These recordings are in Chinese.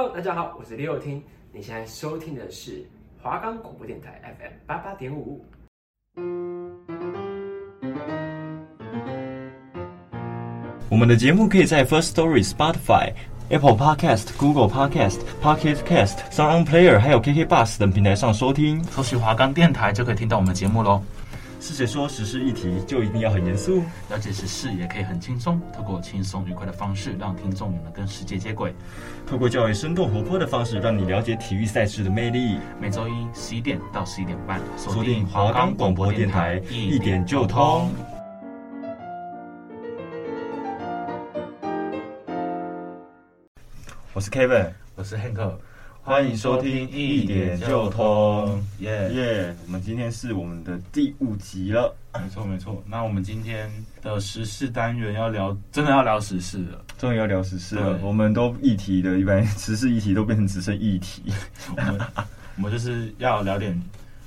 Hello，大家好，我是李友听。你现在收听的是华冈广播电台 FM 八八点五。我们的节目可以在 First Story、Spotify、Apple Podcast、Google Podcast、Pocket Cast、Sound Player 还有 KK Bus 等平台上收听。搜寻华冈电台就可以听到我们的节目喽。是谁说时事议题就一定要很严肃？了解时事也可以很轻松，透过轻松愉快的方式，让听众能跟世界接轨；透过较为生动活泼的方式，让你了解体育赛事的魅力。每周一十一点到十一点半，锁定华冈广播电台，一点就通。我是 Kevin，我是 Hank。欢迎收听一点就通，耶耶！我们今天是我们的第五集了，没错没错。那我们今天的时事单元要聊，真的要聊时事了，终于要聊时事了。我们都议题的，一般时事议题都变成只剩议题。我们 我们就是要聊点，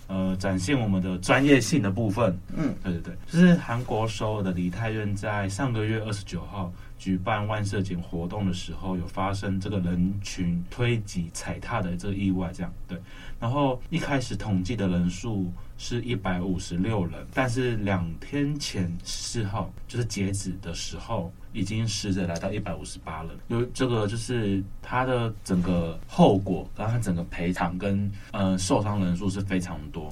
呃，展现我们的专业性的部分。嗯，对对对，就是韩国首尔的梨泰院在上个月二十九号。举办万圣节活动的时候，有发生这个人群推挤踩踏的这个意外，这样对。然后一开始统计的人数是一百五十六人，但是两天前四号就是截止的时候，已经死者来到一百五十八人。因为这个就是他的整个后果，然后他整个赔偿跟呃受伤人数是非常多。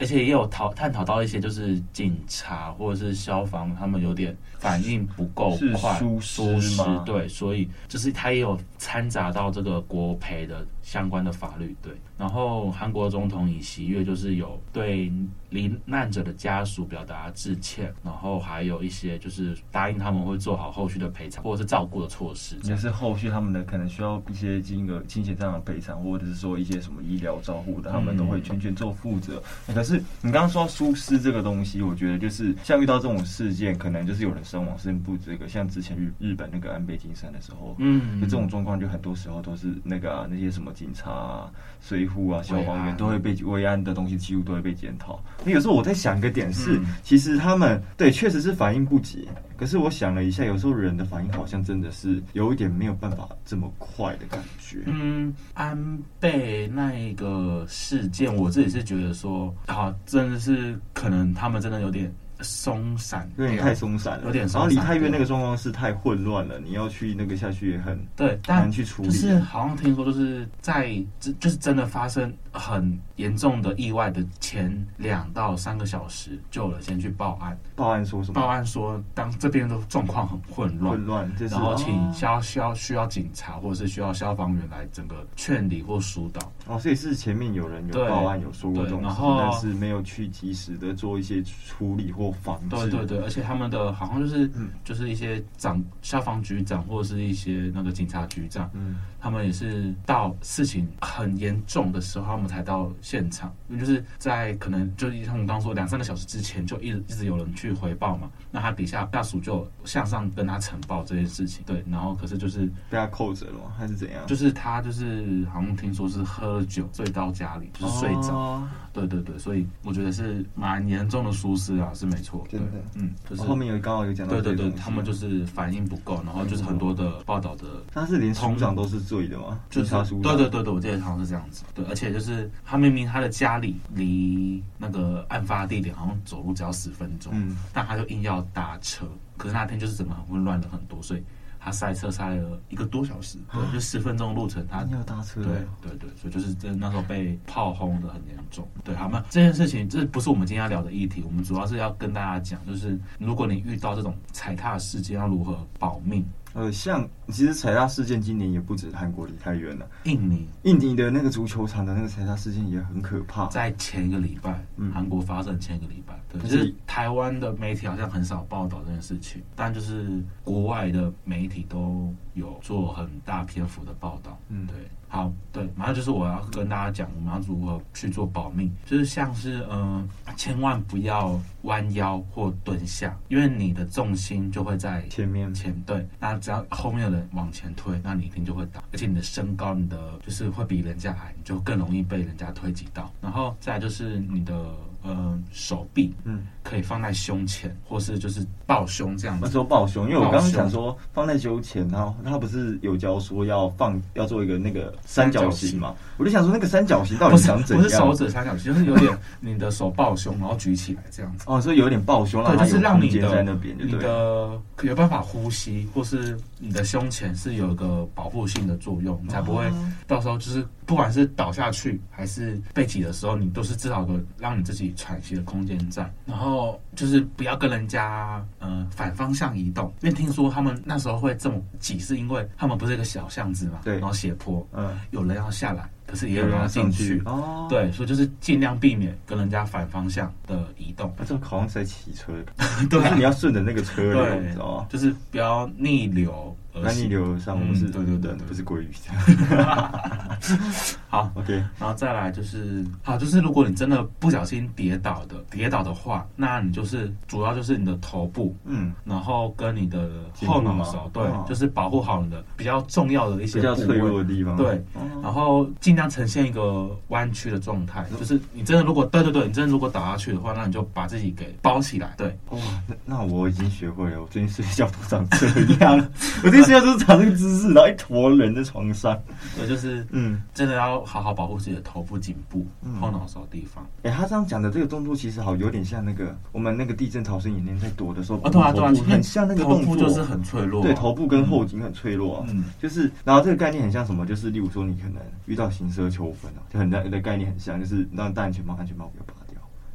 而且也有讨探讨到一些，就是警察或者是消防，他们有点反应不够快，疏失吗？对，所以就是他也有掺杂到这个国赔的相关的法律，对。然后韩国总统尹锡悦就是有对罹难者的家属表达致歉，然后还有一些就是答应他们会做好后续的赔偿或者是照顾的措施，也是后续他们的可能需要一些金额、金钱上的赔偿，或者是说一些什么医疗照护的，他们都会全权做负责。嗯、可是你刚刚说疏失这个东西，我觉得就是像遇到这种事件，可能就是有人身亡，甚至不这个。像之前日日本那个安倍晋三的时候，嗯，就这种状况，就很多时候都是那个、啊、那些什么警察、啊。水户啊，消防员都会被慰安的东西几乎都会被检讨。那有时候我在想一个点是，嗯、其实他们对确实是反应不及。可是我想了一下，有时候人的反应好像真的是有一点没有办法这么快的感觉。嗯，安倍那一个事件，我自己是觉得说，啊，真的是可能他们真的有点。松散，有点太松散了，有点松散。然后梨泰院那个状况是太混乱了，你要去那个下去也很对，难去处理。就是好像听说，就是在这就是真的发生很严重的意外的前两到三个小时，就有人先去报案。报案说什么？报案说，当这边的状况很混乱，混乱，然后请需要需要需要警察或者是需要消防员来整个劝离或疏导。哦，所以是前面有人有报案有说过这种事，然后但是没有去及时的做一些处理或。对对对，而且他们的好像就是，嗯，就是一些长消防局长或者是一些那个警察局长，嗯，他们也是到事情很严重的时候，他们才到现场，因为就是在可能就像我们刚刚说两三个小时之前，就一直一直有人去回报嘛，那他底下下属就向上跟他呈报这件事情，对，然后可是就是被他扣着了吗？还是怎样？就是他就是好像听说是喝酒醉到家里，就是睡着，哦，对对对，所以我觉得是蛮严重的疏失啊，是没。错，真的，嗯，就是后面有刚好有讲到，对对对，他们就是反应不够，然后就是很多的报道的，他是连通长都是醉的吗？就是对对对对，我记得好像是这样子，对，而且就是他明明他的家里离那个案发地点好像走路只要十分钟，嗯，但他就硬要搭车，可是那天就是整个很混乱的很多，所以。他塞车塞了一个多小时，对，就十分钟的路程，他要搭车，对对对，所以就是真那时候被炮轰的很严重，对，好吗？这件事情这不是我们今天要聊的议题，我们主要是要跟大家讲，就是如果你遇到这种踩踏事件，要如何保命。呃，像其实踩踏事件今年也不止韩国离太远了，印尼印尼的那个足球场的那个踩踏事件也很可怕。在前一个礼拜，嗯，韩国发生前一个礼拜，对，可是台湾的媒体好像很少报道这件事情，但就是国外的媒体都有做很大篇幅的报道，嗯，对。好，对，马上就是我要跟大家讲，我们要如何去做保命，就是像是嗯、呃，千万不要弯腰或蹲下，因为你的重心就会在前面前，对，那只要后面的人往前推，那你一定就会倒，而且你的身高，你的就是会比人家矮，你就更容易被人家推挤到。然后再来就是你的呃手臂，嗯，可以放在胸前，或是就是抱胸这样子。那时候抱胸，因为我刚刚想说放在胸前，然后他不是有教说要放要做一个那个三角形嘛？我就想说那个三角形到底想怎样？不是手指三角形，就是有点你的手抱胸，然后举起来这样子。哦，所以有点抱胸，对，就是让你的在那边，你的有办法呼吸，或是你的胸前是有一个保护性的作用，你才不会到时候就是不管是倒下去还是被挤的时候，你都是至少有让你自己喘息的空间在。然后就是不要跟人家呃反方向移动，因为听说他们那时候会这么挤，是因为他们不是一个小巷子嘛，对，然后斜坡，嗯，有人要下来。可是也有人要进去哦，对，所以就是尽量避免跟人家反方向的移动。那这好像是在骑车，对，你要顺着那个车流，知道吗？就是不要逆流。那逆流上，我们是对对对，不是鲑鱼。好，OK，然后再来就是，好，就是如果你真的不小心跌倒的，跌倒的话，那你就是主要就是你的头部，嗯，然后跟你的后脑勺，对，就是保护好你的比较重要的一些比较脆弱的地方，对，然后尽量呈现一个弯曲的状态，就是你真的如果，对对对，你真的如果倒下去的话，那你就把自己给包起来，对。哇，那那我已经学会了，我最近睡觉都长这样，我这。现在就是长这个姿势，然后一坨人在床上。对，就是嗯，真的要好好保护自己的头部、颈部、后脑勺的地方。哎，他这样讲的这个动作，其实好有点像那个我们那个地震逃生演练在躲的时候，啊，对啊，对啊，很像那个动作，就是很脆弱。对，头部跟后颈很脆弱。嗯，就是，然后这个概念很像什么？就是例如说，你可能遇到行车纠纷啊，就很像的概念很像，就是让戴安全帽，安全帽不要拔掉。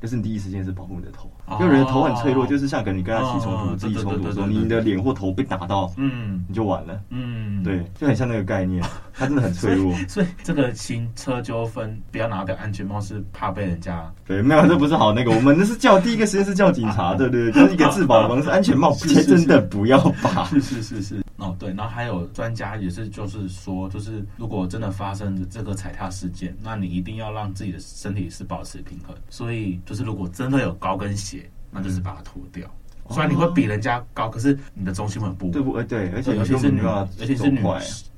就是你第一时间是保护你的头，因为人的头很脆弱，就是像跟你跟他起冲突、自己冲突的时候，你的脸或头被打到，嗯，你就完了，嗯，对，就很像那个概念，它真的很脆弱。所以这个行车纠纷不要拿掉安全帽，是怕被人家。对，没有，这不是好那个，我们那是叫第一个时间是叫警察，对对对，就是一个自保的方式。安全帽 真的不要拔，是是是是。哦，对，然后还有专家也是，就是说，就是如果真的发生这个踩踏事件，那你一定要让自己的身体是保持平衡。所以，就是如果真的有高跟鞋，那就是把它脱掉。虽然你会比人家高，可是你的重心会不对不？对，而且尤其是女，而且是女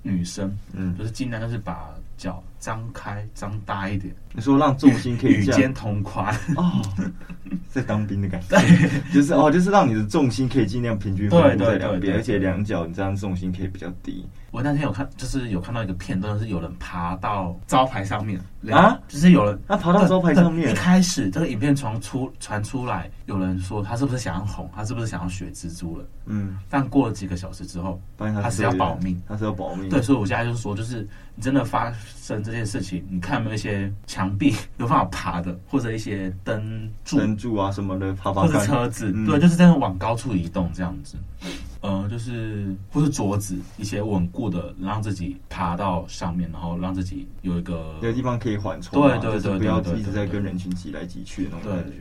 女生，嗯，就是尽量就是把脚张开，张大一点。你说让重心可以与肩同宽哦。在当兵的感觉，就是哦，就是让你的重心可以尽量平均分布在两边，而且两脚你这样重心可以比较低。我那天有看，就是有看到一个片段，是有人爬到招牌上面啊，就是有人他爬到招牌上面。一开始这个影片传出传出来，有人说他是不是想要红，他是不是想要学蜘蛛了？嗯，但过了几个小时之后，他是要保命，他是要保命。对，所以我现在就是说，就是你真的发生这件事情，你看有没有一些墙壁有办法爬的，或者一些灯柱、灯柱啊什么的，爬爬或者车子，对，就是这样往高处移动这样子。呃，就是或是桌子一些稳固的，让自己爬到上面，然后让自己有一个有地方可以缓冲，对对对，不要一直在跟人群挤来挤去的那种感觉。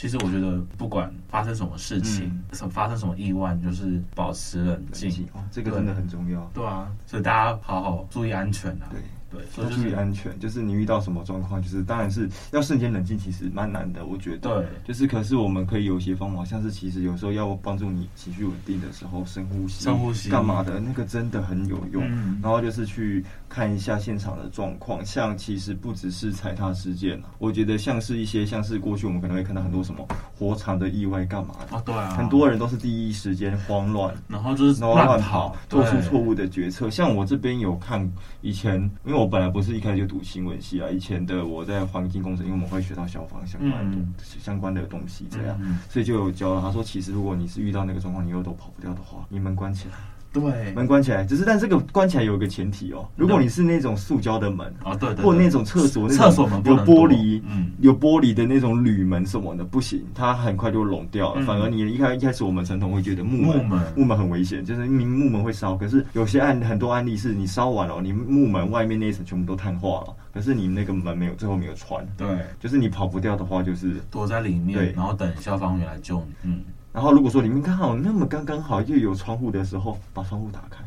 其实我觉得，不管发生什么事情，什么发生什么意外，就是保持冷静，哦，这个真的很重要。对啊，所以大家好好注意安全啊。对。对，要注意安全。就是你遇到什么状况，就是当然是要瞬间冷静，其实蛮难的，我觉得。对，就是可是我们可以有一些方法，像是其实有时候要帮助你情绪稳定的时候，深呼吸，深呼吸，干嘛的？那个真的很有用。嗯。然后就是去看一下现场的状况，像其实不只是踩踏事件，我觉得像是一些像是过去我们可能会看到很多什么火场的意外，干嘛的啊？对啊。很多人都是第一时间慌乱，然后就是乱跑，做出错误的决策。像我这边有看以前，因为我本来不是一开始。就读新闻系啊，以前的我在环境工程，因为我们会学到消防相关的、嗯、相关的东西，这样，嗯、所以就有教了。他说，其实如果你是遇到那个状况，你又都跑不掉的话，你门关起来。对，门关起来，只是但这个关起来有一个前提哦。如果你是那种塑胶的门啊，对对，或那种厕所厕所门有玻璃，嗯，有玻璃的那种铝门什么的不行，它很快就融掉了。反而你一开一开始我们传统会觉得木门木门很危险，就是明明木门会烧，可是有些案很多案例是你烧完了，你木门外面那一层全部都碳化了，可是你那个门没有最后没有穿。对，就是你跑不掉的话，就是躲在里面，对，然后等消防员来救你。嗯，然后如果说里面刚好那么刚刚好又有窗户的时候，把窗户打开。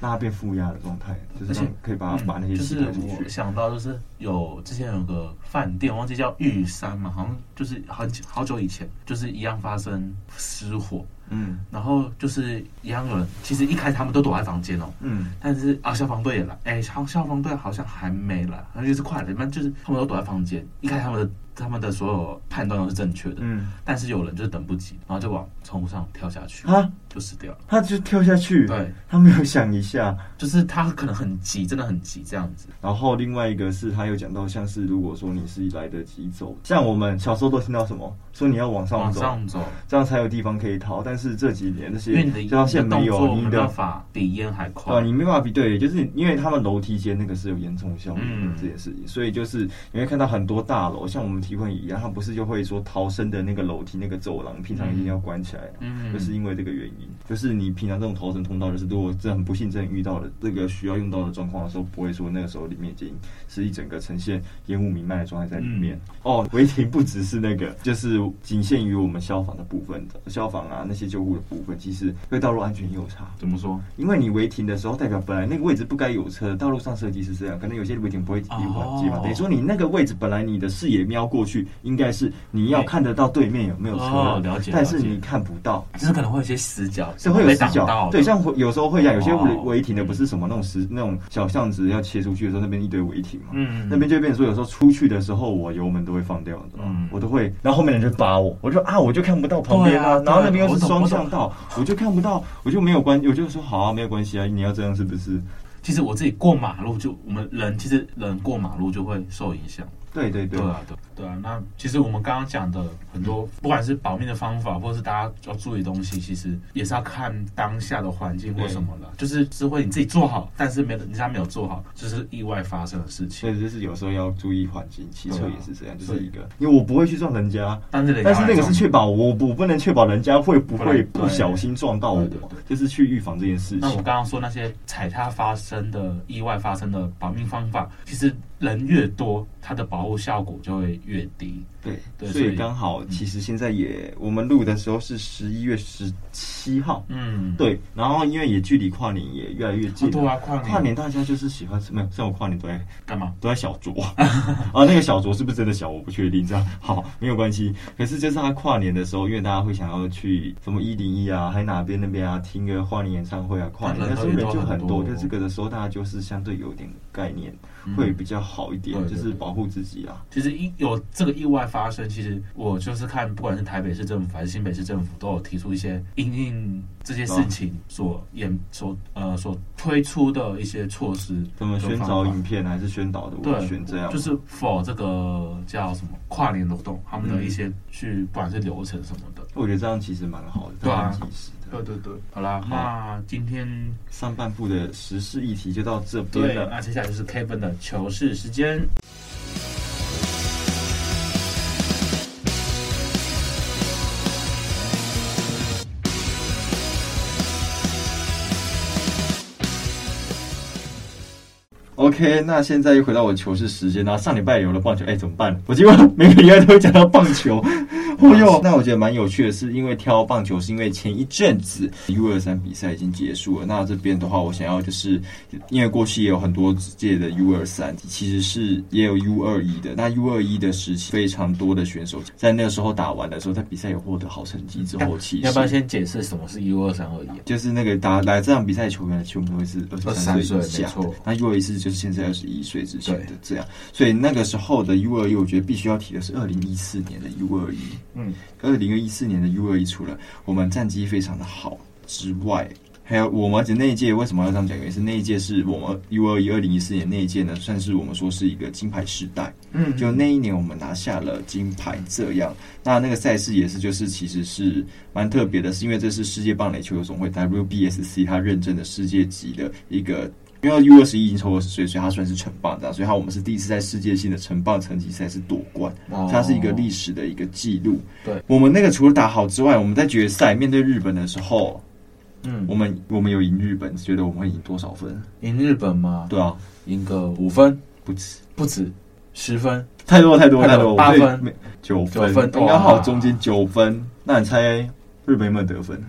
让它变负压的状态，就是可以把它把那些。就是我想到就是有之前有个饭店，忘记叫玉山嘛，好像就是很好久以前，就是一样发生失火，嗯，然后就是一样有人，其实一开始他们都躲在房间哦，嗯，但是啊，消防队也来，哎，消消防队好像还没来，而且是快了，一般就是他们都躲在房间，一开始他们的。他们的所有判断都是正确的，嗯，但是有人就是等不及，然后就往窗户上跳下去，啊，就死掉了。他就跳下去，对，他没有想一下，就是他可能很急，真的很急这样子。然后另外一个是他有讲到，像是如果说你是来得及走，像我们小时候都听到什么，说你要往上走，往上走，这样才有地方可以逃。但是这几年那些，因为你的现在没有，你的法比烟还快啊，你没办法比，对，就是因为他们楼梯间那个是有严重效应的这件事情，所以就是你会看到很多大楼，像我们提问一样，他不是。就会说逃生的那个楼梯、那个走廊，平常一定要关起来，嗯，就是因为这个原因。就是你平常这种逃生通道，就是如果真的很不幸真的遇到了这个需要用到的状况的时候，不会说那个时候里面已经是一整个呈现烟雾弥漫的状态在里面。嗯、哦，违停不只是那个，就是仅限于我们消防的部分的消防啊，那些救护的部分，其实对道路安全也有差。怎么说？因为你违停的时候，代表本来那个位置不该有车，道路上设计是这样，可能有些违停不会离缓急嘛，等于说你那个位置本来你的视野瞄过去应该是。你要看得到对面有没有车，哦、了解，但是你看不到，就是可能会有些死角，是会有死角。对，像有时候会讲，有些违违停的不是什么那种石那种小巷子要切出去的时候，那边一堆违停嘛，嗯，那边就变成说有时候出去的时候，我油门都会放掉，嗯，我都会，然后后面人就扒我，我就啊，我就看不到旁边啊，然后那边又是双向到，我就看不到，我就没有关，我就说好啊，没有关系啊，你要这样是不是？其实我自己过马路就我们人其实人过马路就会受影响。对对对，对啊对对啊，那其实我们刚刚讲的很多，不管是保命的方法，或者是大家要注意的东西，其实也是要看当下的环境或什么了。就是智慧你自己做好，但是没人家没有做好，就是意外发生的事情。所以，就是有时候要注意环境，骑车也是这样，就是一个，因为我不会去撞人家，但是但是那个是确保我我不能确保人家会不会不小心撞到我，就是去预防这件事情。那我刚刚说那些踩踏发生的意外发生的保命方法，其实。人越多，它的保护效果就会越低。对，对，所以刚好，其实现在也，我们录的时候是十一月十七号。嗯，对。然后因为也距离跨年也越来越近。对啊，跨年。跨年大家就是喜欢什么？像我跨年都在干嘛？都在小酌 啊。那个小酌是不是真的小？我不确定。这样好没有关系。可是就是他跨年的时候，因为大家会想要去什么一零一啊，还哪边那边啊，听个跨年演唱会啊，跨年的时候人就很多。就这个的时候，大家就是相对有点概念。会比较好一点，嗯、就是保护自己啊。其实一有这个意外发生，其实我就是看，不管是台北市政府还是新北市政府，都有提出一些因应这些事情所演、啊、所呃所推出的一些措施。什么宣导影片还是宣导的？对，选这样就是 for 这个叫什么跨年活动，他们的一些去不管是流程什么的。我觉得这样其实蛮好的，对啊。对对对，好啦，好那今天上半部的时事议题就到这边了。那接下来就是 Kevin 的糗事时间。OK，那现在又回到我球事时间，然后上礼拜有了棒球，哎，怎么办？我今晚每个礼拜都会讲到棒球。哦哟，那我觉得蛮有趣的是，因为挑棒球是因为前一阵子 U 二三比赛已经结束了。那这边的话，我想要就是因为过去也有很多届的 U 二三，其实是也有 U 二一的。那 U 二一的时期非常多的选手在那个时候打完的时候，在比赛有获得好成绩之后，其实要不要先解释什么是 U 二三二一？就是那个打来这场比赛球员的球员会是二十三岁以下，那 U 二一是就是现在二十一岁之前的这样。所以那个时候的 U 二一，我觉得必须要提的是二零一四年的 U 二一。嗯，二零一四年的 U 二一除了我们战绩非常的好之外，还有我们而那一届为什么要这样讲？原因是那一届是我们 U 二一二零一四年那一届呢，算是我们说是一个金牌时代。嗯，就那一年我们拿下了金牌，这样。那那个赛事也是，就是其实是蛮特别的，是因为这是世界棒垒球友总会 WBSC 它认证的世界级的一个。因为 U 二十一已经超过二十岁，所以他算是成棒的，所以他我们是第一次在世界性的成棒成绩赛是夺冠，它是一个历史的一个记录。对，我们那个除了打好之外，我们在决赛面对日本的时候，嗯，我们我们有赢日本，觉得我们会赢多少分？赢日本吗？对啊，赢个五分不止，不止十分，太多太多太多，八分九分，刚刚好中间九分。那你猜日本有没有得分？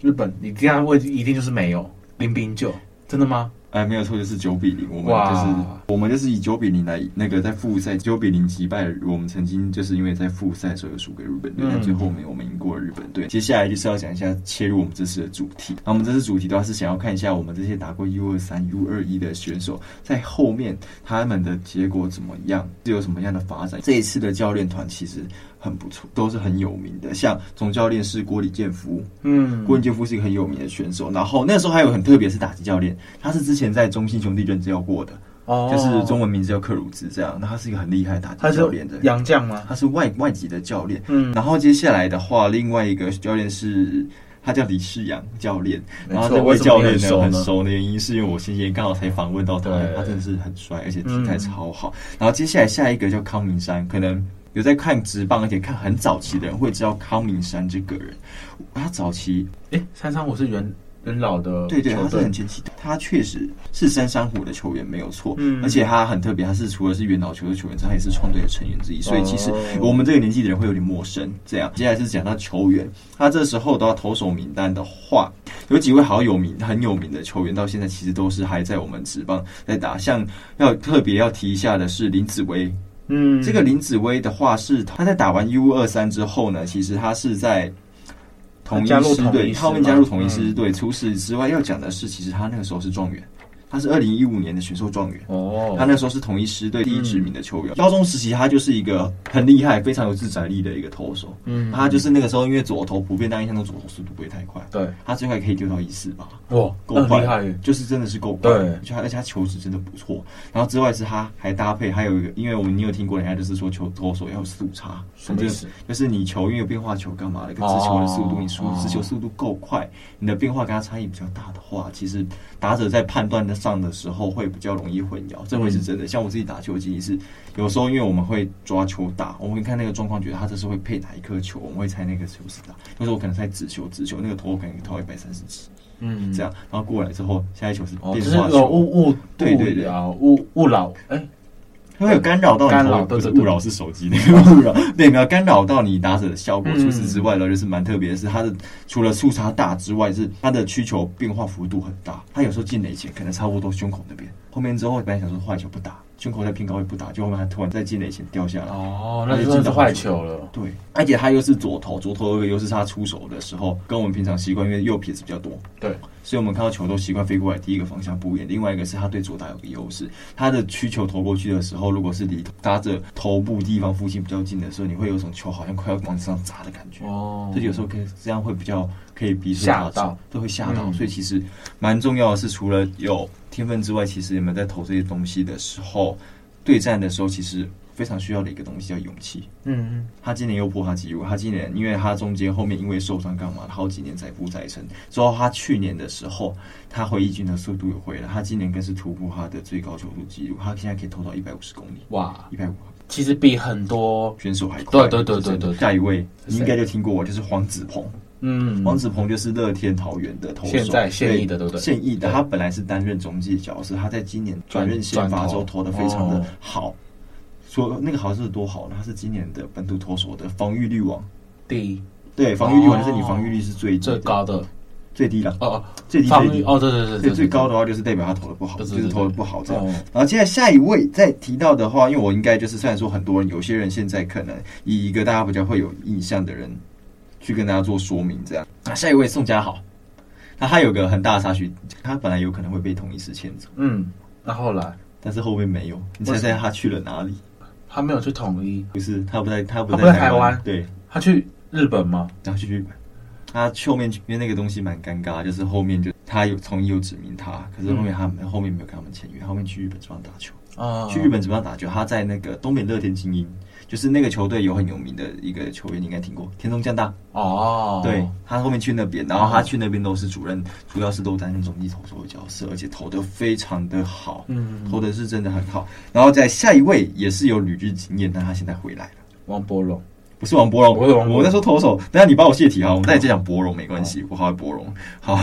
日本，你这样问一定就是没有零比九，真的吗？哎，没有错，就是九比零。我们就是我们就是以九比零来那个在复赛九比零击败我们曾经就是因为在复赛的时候输给日本队，但、嗯、最后面我们赢过日本队。接下来就是要讲一下切入我们这次的主题。那我们这次主题的话是想要看一下我们这些打过 U 二三、U 二一的选手在后面他们的结果怎么样，是有什么样的发展。这一次的教练团其实。很不错，都是很有名的。像总教练是郭李建夫，嗯，郭李建夫是一个很有名的选手。然后那时候还有很特别是打击教练，他是之前在中信兄弟任教过的，哦，就是中文名字叫克鲁兹这样。那他是一个很厉害的打击教练的洋将吗？他是外外籍的教练，嗯。然后接下来的话，另外一个教练是他叫李世阳教练，然后这位教练呢很熟的原因是因为我先前刚好才访问到他，他真的是很帅，而且体态超好。然后接下来下一个叫康明山，可能。有在看职棒，而且看很早期的人会知道康明山这个人。他早期，哎、欸，三商虎是元元老的，对对，他是很前期的。他确实是三山虎的球员，没有错。嗯，而且他很特别，他是除了是元老球的球员，之外也是创队的成员之一。所以其实我们这个年纪的人会有点陌生。这样，接下来是讲到球员，他这时候都要投手名单的话，有几位好有名、很有名的球员，到现在其实都是还在我们职棒在打。像要特别要提一下的是林子威。嗯，这个林子威的话是他在打完 U 二三之后呢，其实他是在统一师队，他后面加入统一师队。除此之外，要讲的是，其实他那个时候是状元。他是二零一五年的选秀状元哦，他那时候是统一狮队第一指名的球员。高中时期他就是一个很厉害、非常有自宰力的一个投手。嗯，他就是那个时候因为左投普遍大家印象中左投速度不会太快，对，他最快可以丢到一四八，哇，够快，就是真的是够快。对，而且而且他球质真的不错。然后之外是他还搭配还有一个，因为我们你有听过人家就是说球投手要有速差，什么意思？就是你球因为有变化球干嘛的，跟直球的速度，你速直球速度够快，你的变化跟他差异比较大的话，其实打者在判断的。上的时候会比较容易混淆，这会是真的。像我自己打球的经历是，有时候因为我们会抓球打，我们会看那个状况，觉得他这是会配哪一颗球，我们会猜那个球是打。有时候我可能猜直球，直球那个头可能投一百三十几，嗯，这样，然后过来之后，下一球是变化球，误误对对对啊，误误老哎。会有干扰到你，干扰不是勿扰是手机那个勿扰，对，没有干扰到你打者的效果。除此之外呢，就是蛮特别的是，它的除了速差大之外，是它的曲球变化幅度很大。它有时候进垒前可能差不多胸口那边，后面之后本来想说坏球不打。胸口在偏高位不打，就后面他突然在进垒前掉下来。哦，那就真的是坏球了。对，而且他又是左投，左投又是他出手的时候，跟我们平常习惯，因为右撇子比较多。对，所以我们看到球都习惯飞过来，第一个方向不一样。另外一个是他对左打有个优势，他的曲球投过去的时候，如果是离打者头部地方附近比较近的时候，你会有种球好像快要往上砸的感觉。哦，所以有时候可以这样会比较可以逼出打到，都会吓到。所以其实蛮重要的是，除了有。天分之外，其实你们在投这些东西的时候，对战的时候，其实非常需要的一个东西叫勇气。嗯嗯，他今年又破他纪录，他今年因为他中间后面因为受伤干嘛，好几年载浮载沉。之后他去年的时候，他回忆军的速度又回来，他今年更是突破他的最高球速纪录，他现在可以投到一百五十公里。哇，一百五，其实比很多选手还快。对对对对对，下一位你应该就听过我，就是黄子鹏。嗯，黄子鹏就是乐天桃园的投手，现在现役的对不对？现役的，他本来是担任中继角色，他在今年转任先发之后投的非常的好，说那个好像是多好呢？他是今年的本土投手的防御率王第一，对，防御率王就是你防御率是最最高的，最低了哦哦，最低最低哦，对对对对，最高的话就是代表他投的不好，就是投的不好这样。然后接下来下一位再提到的话，因为我应该就是虽然说很多人，有些人现在可能以一个大家比较会有印象的人。去跟大家做说明，这样那，下一位宋佳好，那他有个很大的差距，他本来有可能会被同一时签走，嗯，那后来，但是后面没有，你猜猜他去了哪里？他没有去统一，不是，他不在，他不在，台湾，对，他去日本吗？然后去日本，他去后面因为那个东西蛮尴尬，就是后面就他有统一有指名他，可是后面他、嗯、后面没有跟他们签约，后面去日本这边打球啊，去日本这边打球，他在那个东北乐天精英。就是那个球队有很有名的一个球员，你应该听过田中将大哦。对，他后面去那边，然后他去那边都是主任，主要是都担任中继投手的角色，而且投的非常的好，嗯，投的是真的很好。然后在下一位也是有旅日经验，但他现在回来了，王柏融不是王柏荣，我我在说投手，等下你帮我泄题哈，我们再再讲柏荣没关系，我好爱柏荣。好，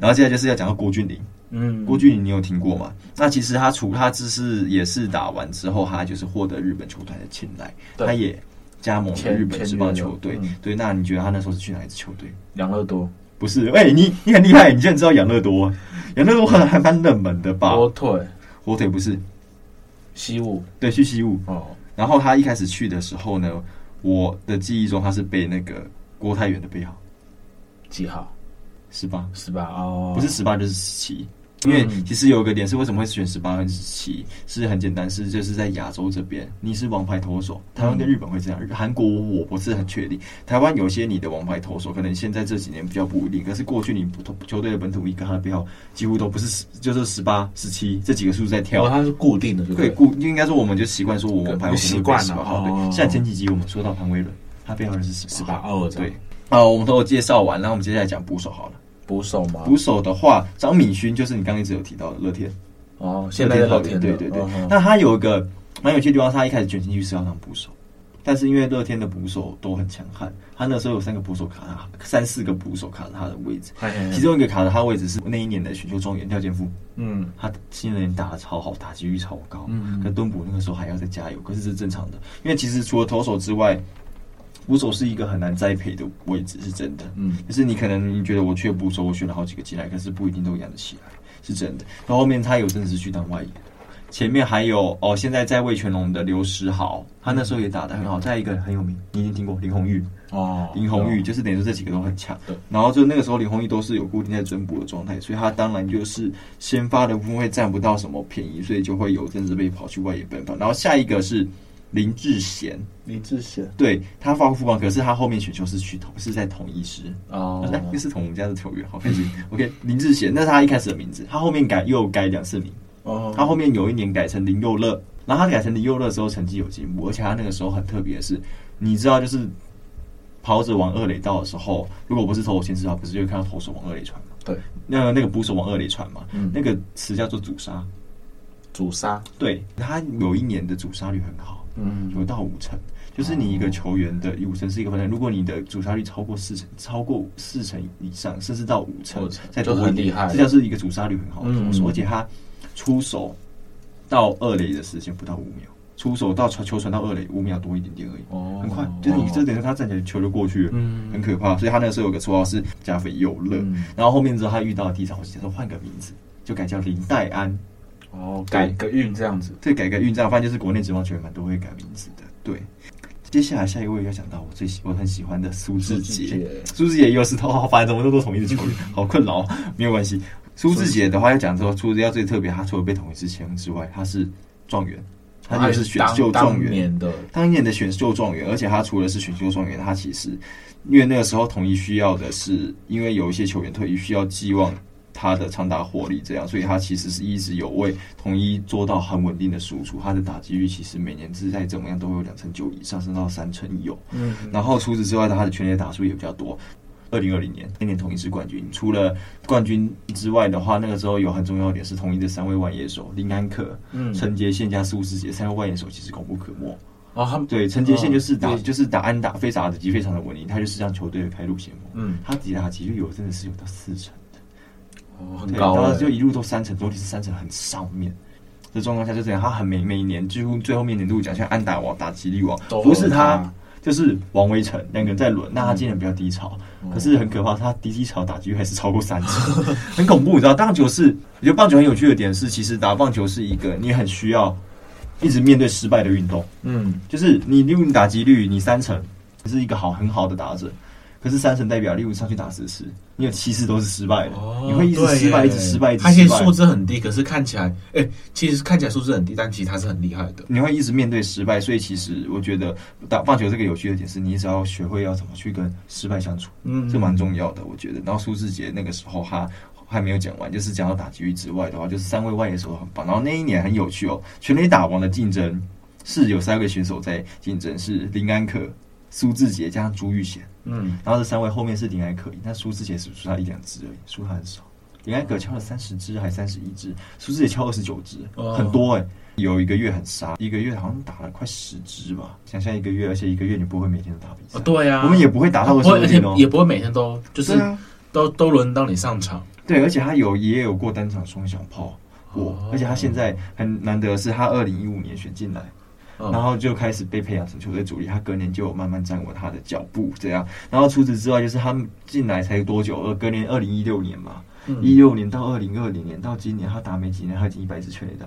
然后接下来就是要讲到郭俊麟。嗯，郭俊麟你有听过吗？那其实他除他只是也是打完之后，他就是获得日本球团的青睐，他也加盟了日本职棒球队。对，那你觉得他那时候是去哪一支球队？养乐多？不是，喂，你你很厉害，你竟然知道养乐多？养乐多还还蛮冷门的吧？火腿，火腿不是，西武，对，去西武哦。然后他一开始去的时候呢，我的记忆中他是背那个郭泰源的背号，几号？十八，十八哦，不是十八就是十七。因为其实有一个点是为什么会选十八跟十七，是很简单，是就是在亚洲这边，你是王牌投手，台湾跟日本会这样，韩国我不是很确定。台湾有些你的王牌投手，可能现在这几年比较不一定，可是过去你球队的本土一跟他的标几乎都不是十，就是十八、十七这几个数字在跳，哦，它是固定的对，对，固应该说我们就习惯说我王牌我习惯了。现在前几集我们说到潘威伦，他标号是十八，哦，对。好，我们都有介绍完，然后我们接下来讲捕手好了。捕手吗？捕手的话，张敏勋就是你刚刚一直有提到的乐天。哦，现在的乐天，对对对。那他有一个蛮有趣的地方，他一开始卷进去是要当捕手，但是因为乐天的捕手都很强悍，他那时候有三个捕手卡他，三四个捕手卡着他的位置，其中一个卡着他的位置是那一年的选秀状元廖建富，嗯，他新人打的超好，打击率超高，嗯，跟敦捕那个时候还要再加油，可是这是正常的，因为其实除了投手之外。捕手是一个很难栽培的位置，是真的。嗯，就是你可能你觉得我缺捕手，我选了好几个进来，可是不一定都养得起来，是真的。到后面他有正式去当外野，前面还有哦，现在在味全龙的刘时豪，他那时候也打得很好。再一个很有名，你一定听过林泓育哦，林泓育就是等于说这几个都很强。对，然后就那个时候林泓育都是有固定在增补的状态，所以他当然就是先发的部分会占不到什么便宜，所以就会有阵子被跑去外野奔跑。然后下一个是。林志贤，林志贤，对他发过富邦，可是他后面选秀是去同，是在同一师。哦，又是同我们家的球员，好开心。OK，林志贤，那是他一开始的名字，他后面改又改两次名哦，他后面有一年改成林佑乐，然后他改成林佑乐的时候成绩有进步，而且他那个时候很特别的是，你知道就是跑者往二垒到的时候，如果不是投手先知的话，不是就会看到投手往二垒传吗？对，那那个捕手往二垒传嘛，嗯，那个词叫做阻杀，阻杀，对，他有一年的阻杀率很好。嗯，有到五成，就是你一个球员的五成是一个分量。如果你的主杀率超过四成，超过四成以上，甚至到五成，再多一点，这叫是一个主杀率很好的投手。而且他出手到二垒的时间不到五秒，出手到传球传到二垒五秒多一点点而已，哦，很快。就是你这等于他站起来球就过去了，嗯，很可怕。所以他那个时候有个绰号是加菲佑乐，然后后面之后他遇到第一场，我直接说换个名字，就改叫林黛安。哦，改个运这样子，对，改个运这样，反正就是国内职棒球员蛮都会改名字的。对，接下来下一位要讲到我最喜我很喜欢的苏志杰，苏志杰。又是头号，反正怎么都统一的球员，好困扰，没有关系。苏志杰的话要讲之后，苏志杰最特别，他除了被统一之前之外，他是状元，他就是选秀状元。的，当年的选秀状元，而且他除了是选秀状元，他其实因为那个时候统一需要的是，因为有一些球员退役需要寄望。他的长打火力这样，所以他其实是一直有为统一做到很稳定的输出。他的打击率其实每年是在怎么样都会有两成九以上，升到三成有。嗯，然后除此之外，他的全垒打数也比较多。二零二零年那年统一是冠军，除了冠军之外的话，那个时候有很重要一点是统一的三位外野手林安可、嗯、陈杰宪加苏世杰三位外野手其实功不可没。哦，他们对陈杰宪就是打、哦、就是打安打非常打击非常的稳定，他就是让球队的开路先锋。嗯，他底打击率有真的是有到四成。哦，很高，然后就一路都三成，多，是三层很上面的状况下就这样。他很每每一年几乎最后面年度奖，像安打王、打击率王，不是他就是王威成两个人在轮。那他今年比较低潮，可是很可怕，他低低潮打击率还是超过三成，很恐怖。你知道，棒球是，我觉得棒球很有趣的点是，其实打棒球是一个你很需要一直面对失败的运动。嗯，就是你利用你打击率你三成，是一个好很好的打者。可是三成代表，例如上去打十次，你有七次都是失败的，哦、你会一直失败，一直失败，一直失败。他现在数字很低，可是看起来，哎、欸，其实看起来数字很低，但其实他是很厉害的。你会一直面对失败，所以其实我觉得打棒球这个有趣的点是，你只要学会要怎么去跟失败相处，嗯，这蛮重要的，我觉得。然后苏志杰那个时候他还没有讲完，就是讲到打击率之外的话，就是三位外野手都很棒。然后那一年很有趣哦，全垒打王的竞争是有三位选手在竞争，是林安可。苏志杰加上朱玉贤，嗯，然后这三位后面是林安可，那苏志杰是输他一两只而已，输他很少。林安可敲了三十只还三十一只，苏志杰敲二十九只，很多哎、欸。有一个月很杀，一个月好像打了快十只吧。想象一个月，而且一个月你不会每天都打比赛，对呀，我们也不会打到二十多天哦，也不会每天都就是都都轮到你上场。对，而且他有也有过单场双响炮过，而且他现在很难得的是，他二零一五年选进来。然后就开始被培养成球队主力，他隔年就有慢慢站稳他的脚步，这样。然后除此之外，就是他们进来才多久？呃，隔年二零一六年嘛，一六年到二零二零年到今年，他打没几年，他已经一百支全垒打，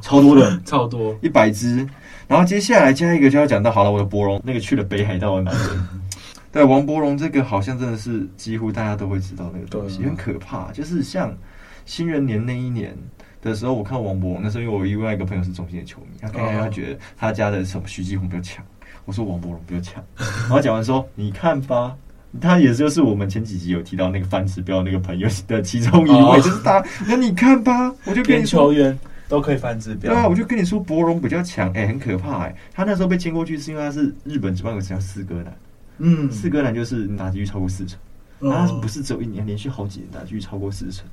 超多的，超多 一百支。然后接下来加一个就要讲到好了，我的博荣那个去了北海道的男人，对王博荣这个好像真的是几乎大家都会知道那个东西，很可怕。就是像新人年那一年的时候，我看王博荣那时候，因为我另外一个朋友是中信的球迷，他看看他觉得他家的什么徐继红比较强，我说王博荣比较强，然后讲完说你看吧。他也就是我们前几集有提到那个反指标那个朋友的其中一位，哦、就是他。那你看吧，我就跟你说，球员都可以反指标。对啊，我就跟你说博龙比较强，哎、欸，很可怕哎、欸。他那时候被签过去是因为他是日本职棒有叫四哥男，嗯，四哥男就是打击率超过四成，他不是只有一年，连续好几年打击率超过四成，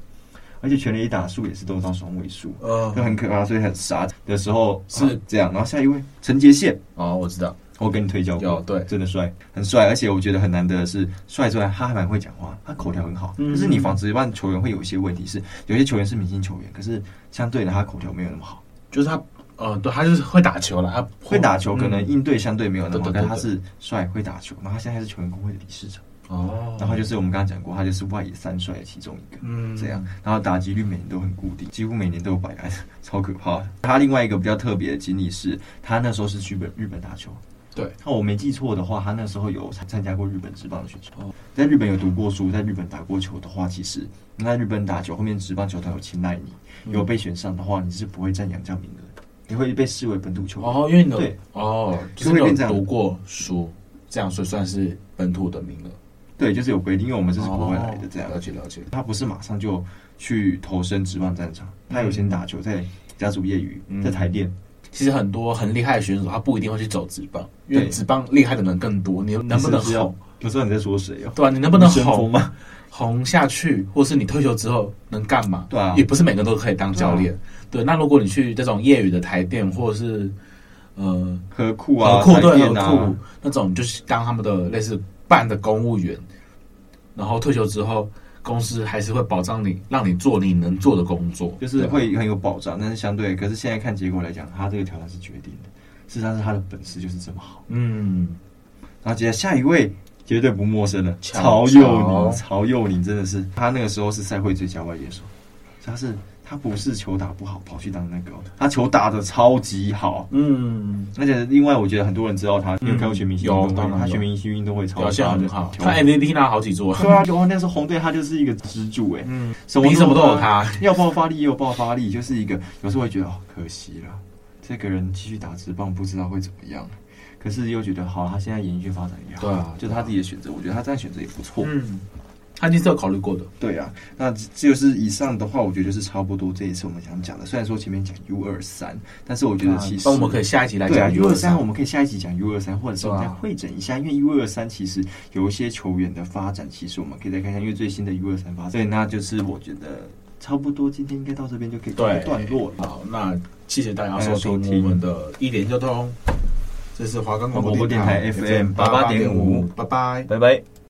而且全垒打数也是都到双位数，嗯，就很可怕，所以很傻的时候是这样。然后下一位陈杰宪，哦，我知道。我跟你推销过，对，真的帅，很帅，而且我觉得很难得的是，帅之外他还蛮会讲话，他口条很好。可是你防止一般球员会有一些问题是，有些球员是明星球员，可是相对的他口条没有那么好。就是他，呃，对，他就是会打球了，他会打球，可能应对相对没有那么好，但他是帅，会打球。然后他现在还是球员工会的理事长。哦。然后就是我们刚刚讲过，他就是外野三帅的其中一个。嗯。这样，然后打击率每年都很固定，几乎每年都有百安，超可怕的。他另外一个比较特别的经历是，他那时候是去日本打球。对，那我没记错的话，他那时候有参参加过日本职棒的选手，在日本有读过书，在日本打过球的话，其实你在日本打球，后面职棒球团有青睐你，有被选上的话，你是不会占洋将名额的，你会被视为本土球员。哦，因为你对哦，就是有读过书，这样说算是本土的名额。对，就是有规定，因为我们这是国外来的，这样了解了解。他不是马上就去投身职棒战场，他有先打球，在家族业余，在台电。其实很多很厉害的选手，他不一定会去走职棒，因为职棒厉害的人更多。你能不能红？不知道你在说谁哦？对啊，你能不能红吗？红下去，或是你退休之后能干嘛？对啊，也不是每个人都可以当教练。对，那如果你去这种业余的台电，或者是呃河库啊、河库对河库那种，就是当他们的类似办的公务员，然后退休之后。公司还是会保障你，让你做你能做的工作，就是会很有保障。但是相对，可是现在看结果来讲，他这个条件是决定的。事实上是他的本事就是这么好。嗯，然后接下来下一位绝对不陌生的，曹佑宁。曹佑宁真的是他那个时候是赛会最佳外野手，他是。他不是球打不好跑去当那个，他球打的超级好。嗯，而且另外我觉得很多人知道他，因为看过全明星运动会，他全明星运动会超级好，他 MVP 拿好几座。对啊，有那时候红队他就是一个支柱哎，嗯，比什么都有他，要爆发力也有爆发力，就是一个有时候会觉得哦可惜了，这个人继续打直棒不知道会怎么样，可是又觉得好，他现在演艺圈发展也好，对啊，就是他自己的选择，我觉得他这样选择也不错。嗯。他一定是有考虑过的。对啊，那就是以上的话，我觉得就是差不多这一次我们想讲的。虽然说前面讲 U 二三，但是我觉得其实，那我们可以下一集来讲 U 二三。我们可以下一集讲 U 二三，或者是我们再会诊一下，因为 U 二三其实有一些球员的发展，其实我们可以再看一下，因为最新的 U 二三发展。对，那就是我觉得差不多，今天应该到这边就可以告一段落了。好，那谢谢大家收听我们的一点就通，这是华冈广播电台 FM 八八点五，拜拜，拜拜。